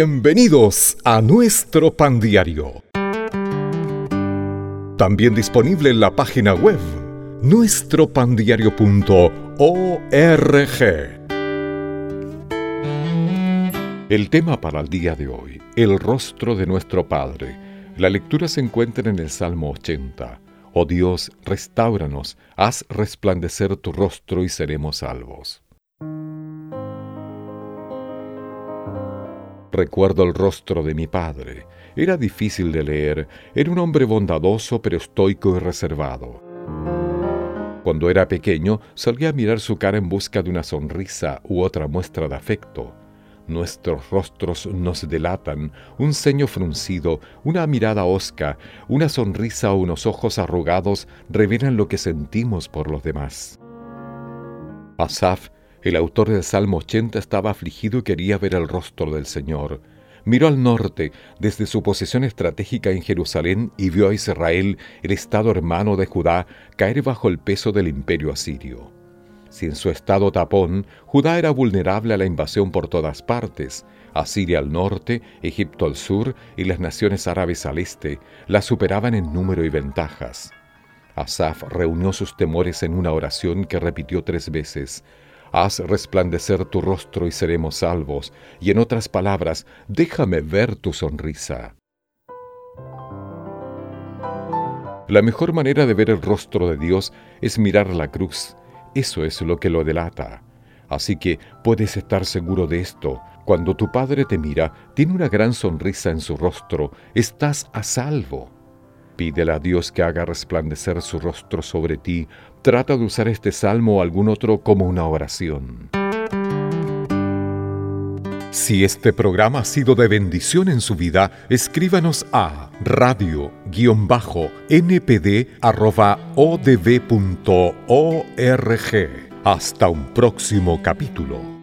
Bienvenidos a nuestro pan diario. También disponible en la página web nuestropandiario.org. El tema para el día de hoy, el rostro de nuestro Padre. La lectura se encuentra en el Salmo 80. Oh Dios, restauranos, haz resplandecer tu rostro y seremos salvos. Recuerdo el rostro de mi padre. Era difícil de leer. Era un hombre bondadoso pero estoico y reservado. Cuando era pequeño, solía mirar su cara en busca de una sonrisa u otra muestra de afecto. Nuestros rostros nos delatan, un ceño fruncido, una mirada hosca, una sonrisa o unos ojos arrugados revelan lo que sentimos por los demás. Asaf el autor del Salmo 80 estaba afligido y quería ver el rostro del Señor. Miró al norte, desde su posición estratégica en Jerusalén, y vio a Israel, el estado hermano de Judá, caer bajo el peso del imperio asirio. Si en su estado tapón, Judá era vulnerable a la invasión por todas partes, Asiria al norte, Egipto al sur y las naciones árabes al este, la superaban en número y ventajas. Asaf reunió sus temores en una oración que repitió tres veces, Haz resplandecer tu rostro y seremos salvos, y en otras palabras, déjame ver tu sonrisa. La mejor manera de ver el rostro de Dios es mirar la cruz. Eso es lo que lo delata. Así que puedes estar seguro de esto. Cuando tu Padre te mira, tiene una gran sonrisa en su rostro, estás a salvo. Pídele a Dios que haga resplandecer su rostro sobre ti. Trata de usar este salmo o algún otro como una oración. Si este programa ha sido de bendición en su vida, escríbanos a radio-npd.odb.org. Hasta un próximo capítulo.